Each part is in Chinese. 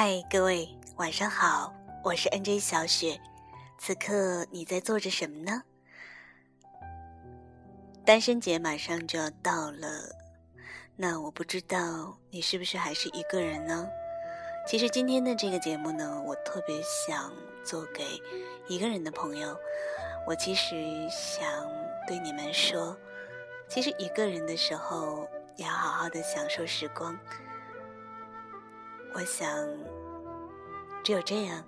嗨，各位晚上好，我是 NJ 小雪。此刻你在做着什么呢？单身节马上就要到了，那我不知道你是不是还是一个人呢？其实今天的这个节目呢，我特别想做给一个人的朋友。我其实想对你们说，其实一个人的时候也要好好的享受时光。我想，只有这样，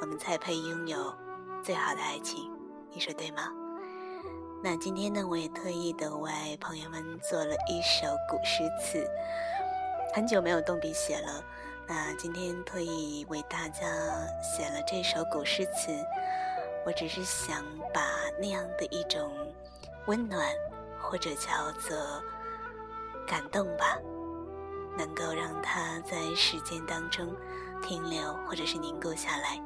我们才配拥有最好的爱情。你说对吗？那今天呢，我也特意的为朋友们做了一首古诗词，很久没有动笔写了。那今天特意为大家写了这首古诗词，我只是想把那样的一种温暖，或者叫做感动吧。能够让它在时间当中停留，或者是凝固下来。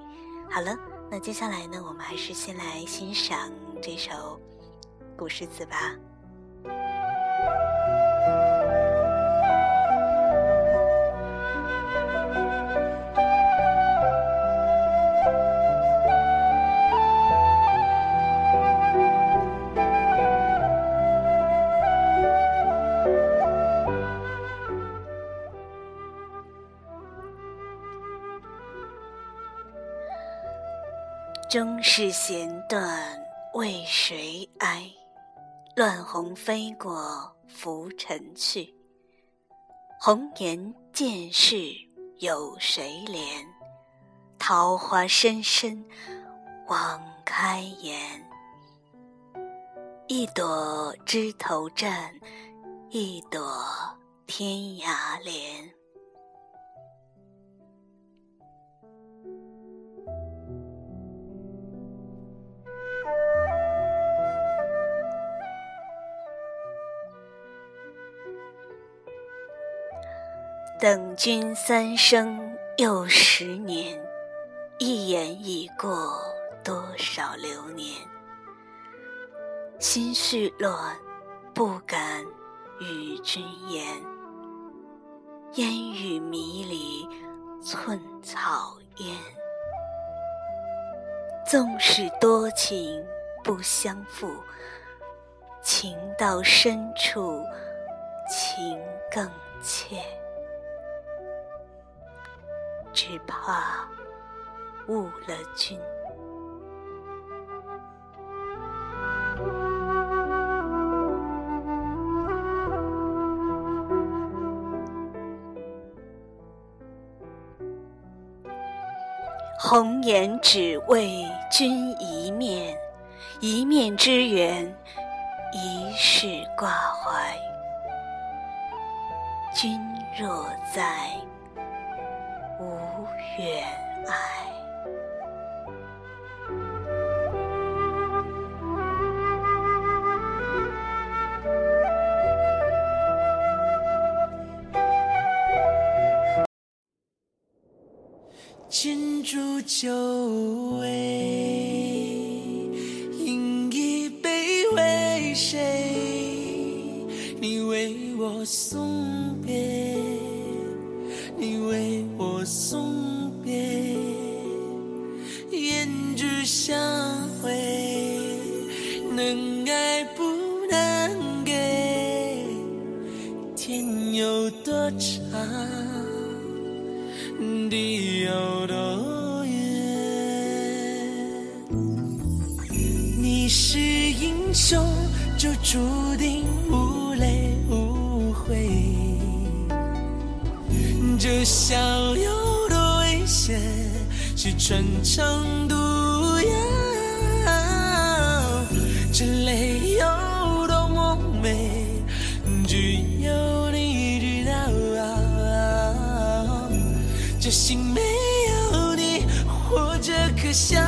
好了，那接下来呢，我们还是先来欣赏这首古诗词吧。终是弦断为谁哀？乱红飞过浮尘去。红颜见士有谁怜？桃花深深枉开颜。一朵枝头绽，一朵天涯莲。等君三生又十年，一眼已过多少流年。心绪乱，不敢与君言。烟雨迷离，寸草烟。纵使多情不相负，情到深处情更切。只怕误了君。红颜只为君一面，一面之缘，一世挂怀。君若在。无远爱，金烛酒味，饮一杯为谁？你为我送别，你为我。送别，胭脂香味，能爱不能给？天有多长，地有多远？你是英雄，就注定无这笑有多危险。是穿肠毒药，这泪有多么美，只有你知道。这心没有你，活着可笑。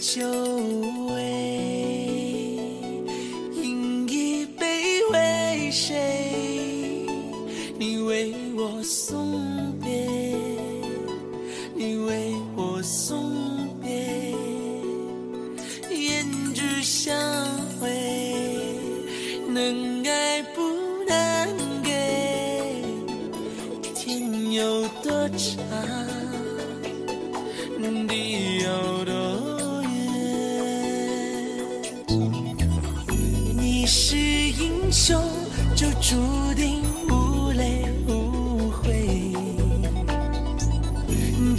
久违，饮一杯为谁？你为我送别，你为我送别，胭脂相会，能爱不能给，天有多长？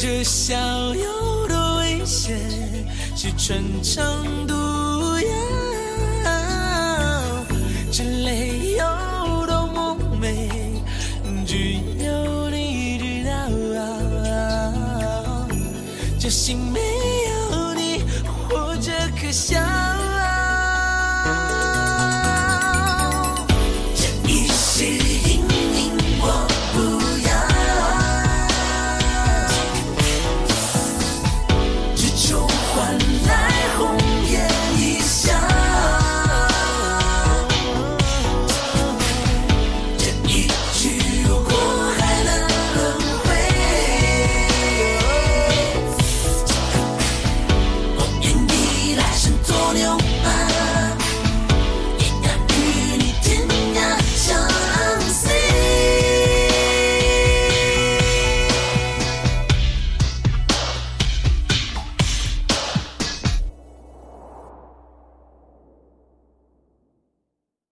这笑有多危险是穿肠毒药，这泪有多么美，只有你知道。这心